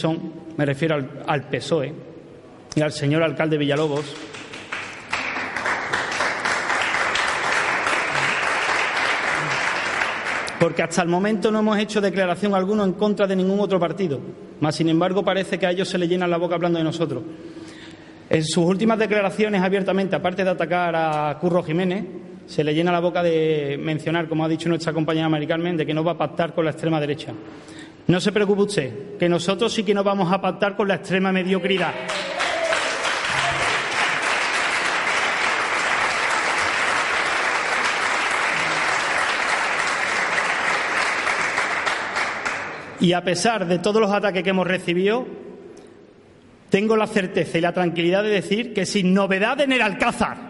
son, me refiero al, PSOE y al señor alcalde Villalobos, porque hasta el momento no hemos hecho declaración alguna en contra de ningún otro partido, más sin embargo parece que a ellos se les llena la boca hablando de nosotros. En sus últimas declaraciones abiertamente, aparte de atacar a Curro Jiménez, se le llena la boca de mencionar, como ha dicho nuestra compañera Mari Carmen, de que no va a pactar con la extrema derecha. No se preocupe usted, que nosotros sí que no vamos a pactar con la extrema mediocridad. Y a pesar de todos los ataques que hemos recibido, tengo la certeza y la tranquilidad de decir que sin novedad en el Alcázar,